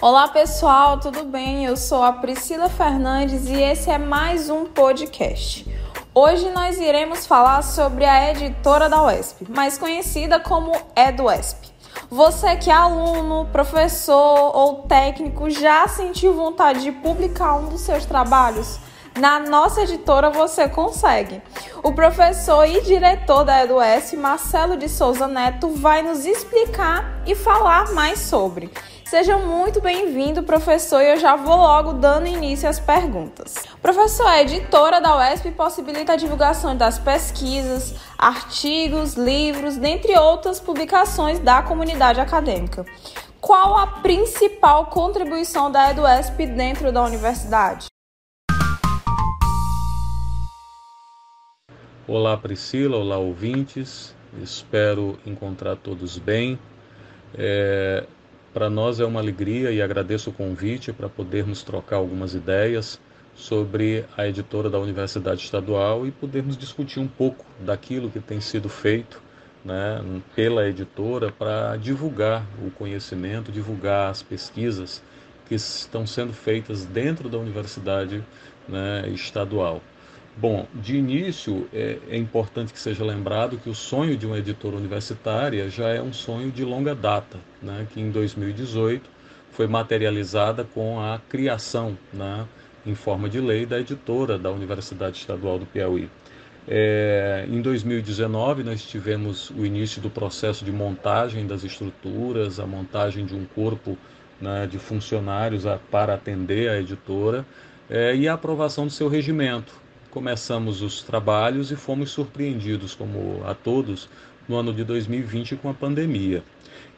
Olá pessoal, tudo bem? Eu sou a Priscila Fernandes e esse é mais um podcast. Hoje nós iremos falar sobre a editora da UESP, mais conhecida como EduESP. Você que é aluno, professor ou técnico já sentiu vontade de publicar um dos seus trabalhos? Na nossa editora você consegue. O professor e diretor da EduS, Marcelo de Souza Neto, vai nos explicar e falar mais sobre. Seja muito bem-vindo, professor, e eu já vou logo dando início às perguntas. Professor, a editora da UESP possibilita a divulgação das pesquisas, artigos, livros, dentre outras publicações da comunidade acadêmica. Qual a principal contribuição da EduESP dentro da universidade? Olá Priscila, olá ouvintes, espero encontrar todos bem. É, para nós é uma alegria e agradeço o convite para podermos trocar algumas ideias sobre a editora da Universidade Estadual e podermos discutir um pouco daquilo que tem sido feito né, pela editora para divulgar o conhecimento, divulgar as pesquisas que estão sendo feitas dentro da Universidade né, Estadual. Bom, de início é, é, importante que seja lembrado que o sonho de uma editora universitária já é um sonho de longa data, né, que em 2018 foi materializada com a criação, né, em forma de lei, da editora da Universidade Estadual do Piauí. É, em 2019 nós tivemos o início do processo de montagem das estruturas, a montagem de um corpo né, de funcionários a, para atender a editora é, e a aprovação do seu regimento, começamos os trabalhos e fomos surpreendidos, como a todos, no ano de 2020 com a pandemia.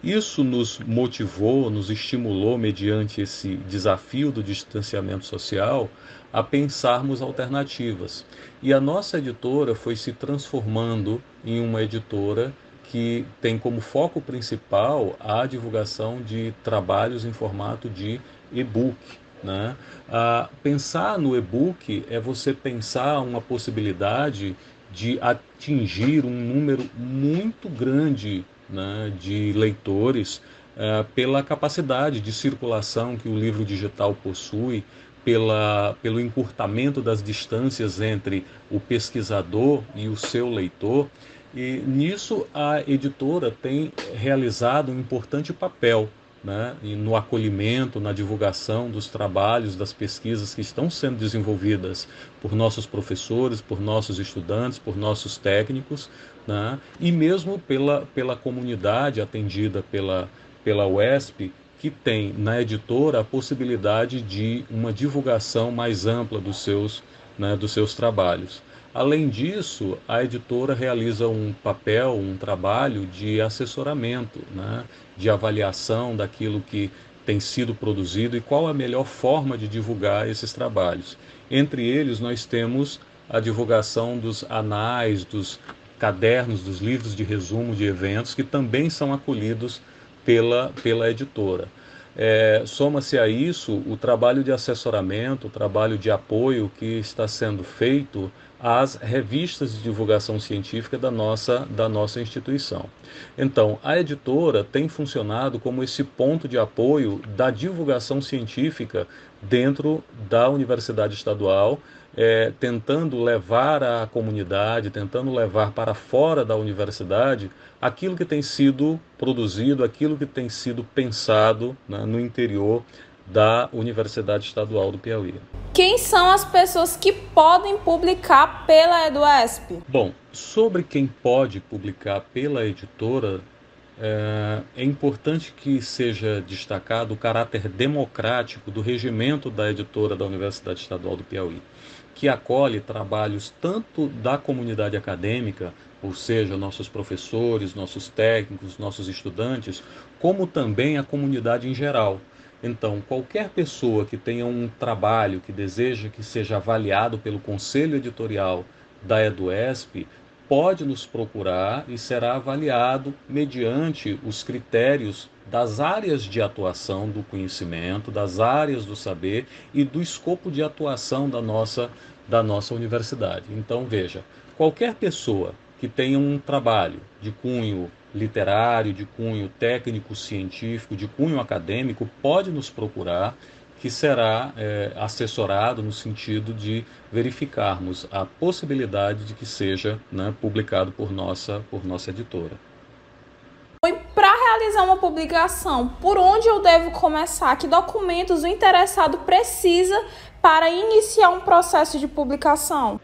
Isso nos motivou, nos estimulou, mediante esse desafio do distanciamento social, a pensarmos alternativas. E a nossa editora foi se transformando em uma editora que tem como foco principal a divulgação de trabalhos em formato de e-book, né? Ah, pensar no e-book é você pensar uma possibilidade de atingir um número muito grande né, de leitores ah, pela capacidade de circulação que o livro digital possui, pela, pelo encurtamento das distâncias entre o pesquisador e o seu leitor. E nisso a editora tem realizado um importante papel né, no acolhimento, na divulgação dos trabalhos, das pesquisas que estão sendo desenvolvidas por nossos professores, por nossos estudantes, por nossos técnicos, né, e mesmo pela, pela comunidade atendida pela, pela UESP, que tem na editora a possibilidade de uma divulgação mais ampla dos seus, né, dos seus trabalhos. Além disso, a editora realiza um papel, um trabalho de assessoramento, né, de avaliação daquilo que tem sido produzido e qual a melhor forma de divulgar esses trabalhos. Entre eles, nós temos a divulgação dos anais, dos cadernos, dos livros de resumo de eventos, que também são acolhidos pela, pela editora. É, Soma-se a isso o trabalho de assessoramento, o trabalho de apoio que está sendo feito às revistas de divulgação científica da nossa, da nossa instituição. Então, a editora tem funcionado como esse ponto de apoio da divulgação científica dentro da Universidade Estadual, é, tentando levar à comunidade, tentando levar para fora da universidade aquilo que tem sido produzido, aquilo que tem sido pensado né, no interior da Universidade Estadual do Piauí. Quem são as pessoas que podem publicar pela EduESP? Bom, sobre quem pode publicar pela editora, é, é, importante que seja destacado o caráter democrático do regimento da editora da Universidade Estadual do Piauí, que acolhe trabalhos tanto da comunidade acadêmica, ou seja, nossos professores, nossos técnicos, nossos estudantes, como também a comunidade em geral. Então, qualquer pessoa que tenha um trabalho que deseja que seja avaliado pelo conselho editorial da EduESP pode nos procurar e será avaliado mediante os critérios das áreas de atuação do conhecimento, das áreas do saber e do escopo de atuação da nossa, da nossa universidade. Então, veja, qualquer pessoa que tenham um trabalho de cunho literário, de cunho técnico, científico, de cunho acadêmico, pode nos procurar, que será é, assessorado no sentido de verificarmos a possibilidade de que seja né, publicado por nossa, por nossa editora. Para realizar uma publicação, por onde eu devo começar? Que documentos o interessado precisa para iniciar um processo de publicação?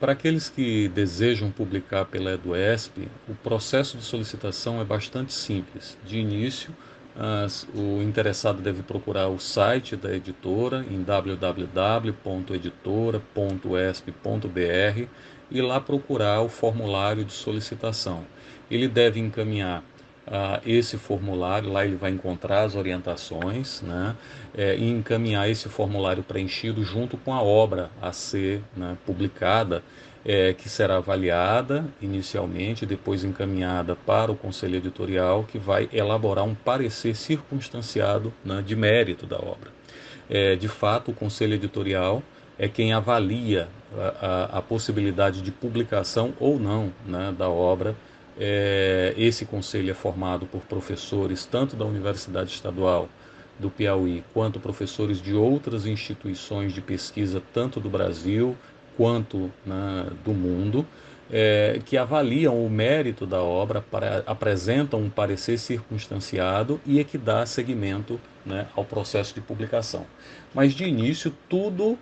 Para aqueles que desejam publicar pela EduESP, o processo de solicitação é bastante simples. De início, as, o interessado deve procurar o site da editora em www.editora.esp.br e lá procurar o formulário de solicitação. Ele deve encaminhar uh, esse formulário, lá ele vai encontrar as orientações, né, é, e encaminhar esse formulário preenchido junto com a obra a ser né, publicada, é, que será avaliada inicialmente, depois encaminhada para o conselho editorial, que vai elaborar um parecer circunstanciado né, de mérito da obra. É, de fato, o conselho editorial é quem avalia a, a, a possibilidade de publicação ou não né, da obra é, esse conselho é formado por professores tanto da Universidade Estadual do Piauí quanto professores de outras instituições de pesquisa, tanto do Brasil quanto né, do mundo, é, que avaliam o mérito da obra, para, apresentam um parecer circunstanciado e é que dá seguimento né, ao processo de publicação. Mas de início, tudo uh,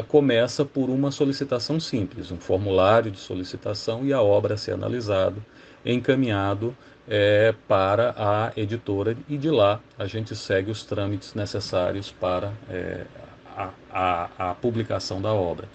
uh, começa por uma solicitação simples, um formulário de solicitação e a obra a ser analisada encaminhado é, para a editora e de lá a gente segue os trâmites necessários para é, a, a, a publicação da obra.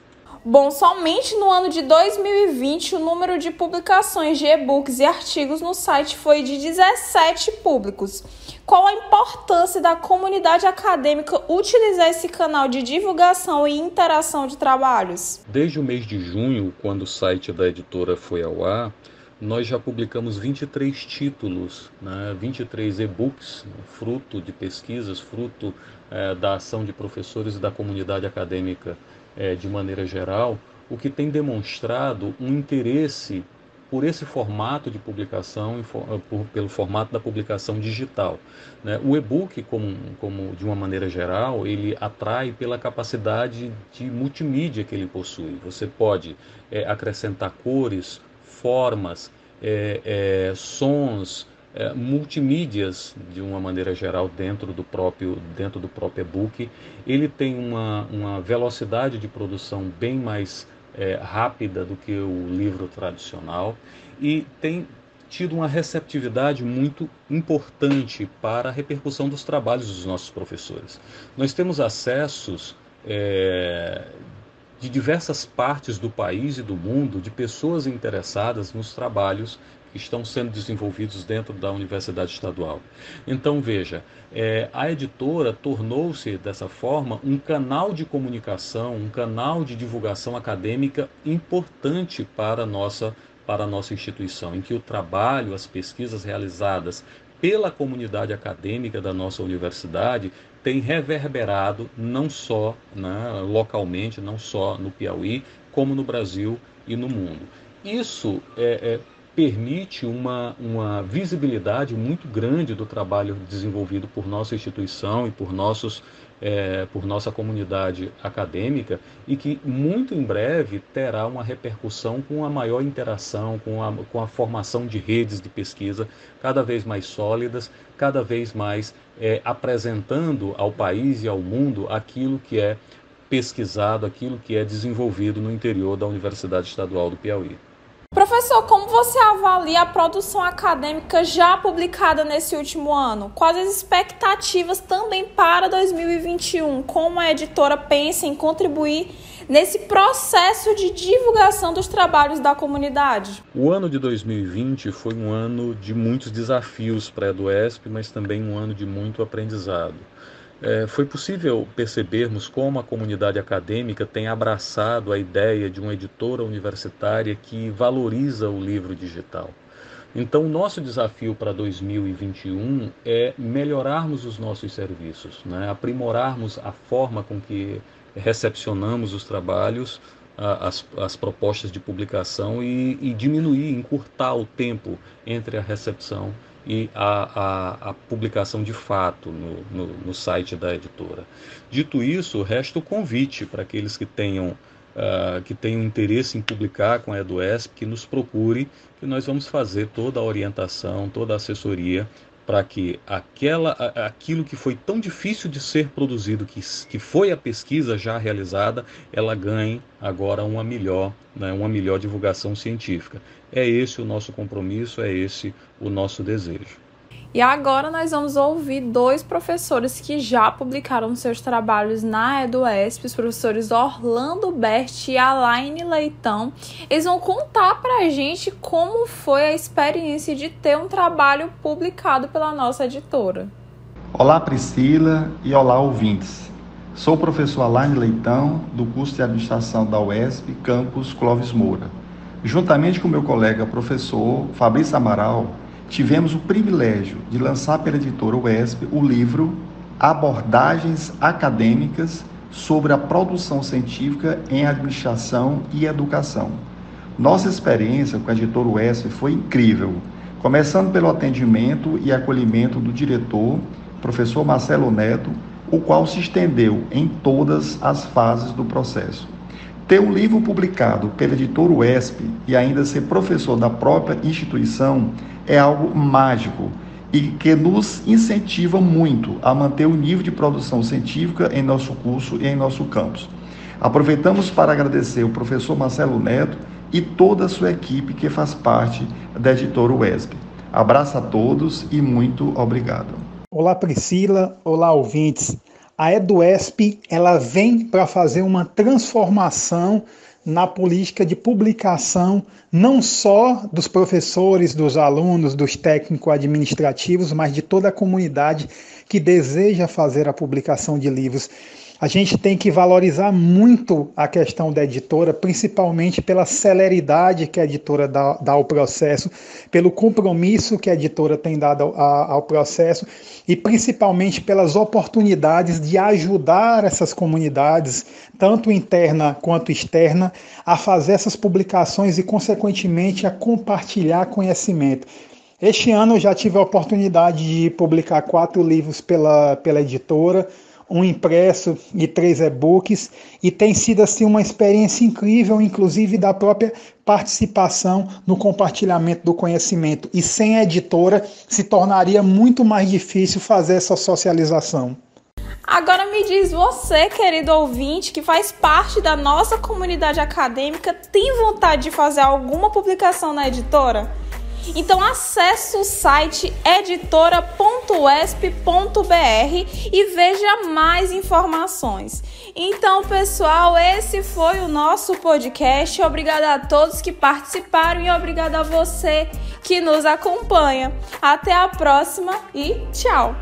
Bom, somente no ano de 2020 o número de publicações de e-books e artigos no site foi de 17 públicos. Qual a importância da comunidade acadêmica utilizar esse canal de divulgação e interação de trabalhos? Desde o mês de junho, quando o site da editora foi ao ar, nós já publicamos 23 títulos, né, 23 e-books, fruto de pesquisas, fruto é, da ação de professores e da comunidade acadêmica é, de maneira geral, o que tem demonstrado um interesse por esse formato de publicação, eh, por, pelo formato da publicação digital. Né? O e-book, como, como de uma maneira geral, ele atrai pela capacidade de multimídia que ele possui. Você pode é, acrescentar cores, formas, é, sons, é, multimídias de uma maneira geral dentro do próprio dentro do próprio e-book. Ele tem uma, uma velocidade de produção bem mais é, rápida do que o livro tradicional e tem tido uma receptividade muito importante para a repercussão dos trabalhos dos nossos professores. Nós temos acessos é, de diversas partes do país e do mundo, de pessoas interessadas nos trabalhos estão sendo desenvolvidos dentro da Universidade Estadual. Então, veja, é, a editora tornou-se, dessa forma, um canal de comunicação, um canal de divulgação acadêmica importante para a nossa, para a nossa instituição, em que o trabalho, as pesquisas realizadas pela comunidade acadêmica da nossa universidade tem reverberado não só né, localmente, não só no Piauí, como no Brasil e no mundo. Isso é, é, permite uma, uma visibilidade muito grande do trabalho desenvolvido por nossa instituição e por nossos é, por nossa comunidade acadêmica e que muito em breve terá uma repercussão com a maior interação, com a, com a formação de redes de pesquisa cada vez mais sólidas, cada vez mais é, apresentando ao país e ao mundo aquilo que é pesquisado, aquilo que é desenvolvido no interior da Universidade Estadual do Piauí. Professor, como você avalia a produção acadêmica já publicada nesse último ano? Quais as expectativas também para 2021? Como a editora pensa em contribuir nesse processo de divulgação dos trabalhos da comunidade? O ano de 2020 foi um ano de muitos desafios para a EduESP, mas também um ano de muito aprendizado é, foi possível percebermos como a comunidade acadêmica tem abraçado a ideia de uma editora universitária que valoriza o livro digital. Então, nosso desafio para 2021 é melhorarmos os nossos serviços, né? aprimorarmos a forma com que recepcionamos os trabalhos, as, as propostas de publicação e, e, diminuir, encurtar o tempo entre a recepção e a, a, a publicação de fato no, no, no, site da editora. Dito isso, resta o convite para aqueles que tenham, uh, que tenham interesse em publicar com a EduESP, que nos procure, que nós vamos fazer toda a orientação, toda a assessoria para que aquela, aquilo que foi tão difícil de ser produzido, que, que foi a pesquisa já realizada, ela ganhe agora uma melhor, né, uma melhor divulgação científica. É esse o nosso compromisso, é esse o nosso desejo. E agora nós vamos ouvir dois professores que já publicaram seus trabalhos na EduESP, os professores Orlando Bert e Alaine Leitão. Eles vão contar pra gente como foi a experiência de ter um trabalho publicado pela nossa editora. Olá Priscila e olá ouvintes. Sou o professor Alaine Leitão, do curso de Administração da UESP, campus Clóvis Moura. Juntamente com meu colega professor Fabrício Amaral, tivemos o privilégio de lançar pela editora UESP o livro Abordagens Acadêmicas sobre a Produção Científica em Administração e Educação. Nossa experiência com a editora UESP foi incrível, começando pelo atendimento e acolhimento do diretor, professor Marcelo Neto, o qual se estendeu em todas as fases do processo. Ter um livro publicado pela editora UESP e ainda ser professor da própria instituição é algo mágico e que nos incentiva muito a manter o nível de produção científica em nosso curso e em nosso campus. Aproveitamos para agradecer o professor Marcelo Neto e toda a sua equipe que faz parte da editora UESP. Abraço a todos e muito obrigado. Olá Priscila, olá ouvintes. A EduESP ela vem para fazer uma transformação na política de publicação, não só dos professores, dos alunos, dos técnicos administrativos, mas de toda a comunidade que deseja fazer a publicação de livros. A gente tem que valorizar muito a questão da editora, principalmente pela celeridade que a editora dá, dá ao processo, pelo compromisso que a editora tem dado ao, ao processo e principalmente pelas oportunidades de ajudar essas comunidades, tanto interna quanto externa, a fazer essas publicações e, consequentemente, a compartilhar conhecimento. Este ano eu já tive a oportunidade de publicar quatro livros pela, pela editora um impresso e três e-books e tem sido assim uma experiência incrível, inclusive da própria participação no compartilhamento do conhecimento. E sem editora se tornaria muito mais difícil fazer essa socialização. Agora me diz você, querido ouvinte, que faz parte da nossa comunidade acadêmica, tem vontade de fazer alguma publicação na editora? Então acesse o site editora.esp.br e veja mais informações. Então, pessoal, esse foi o nosso podcast. Obrigada a todos que participaram e obrigada a você que nos acompanha. Até a próxima e tchau.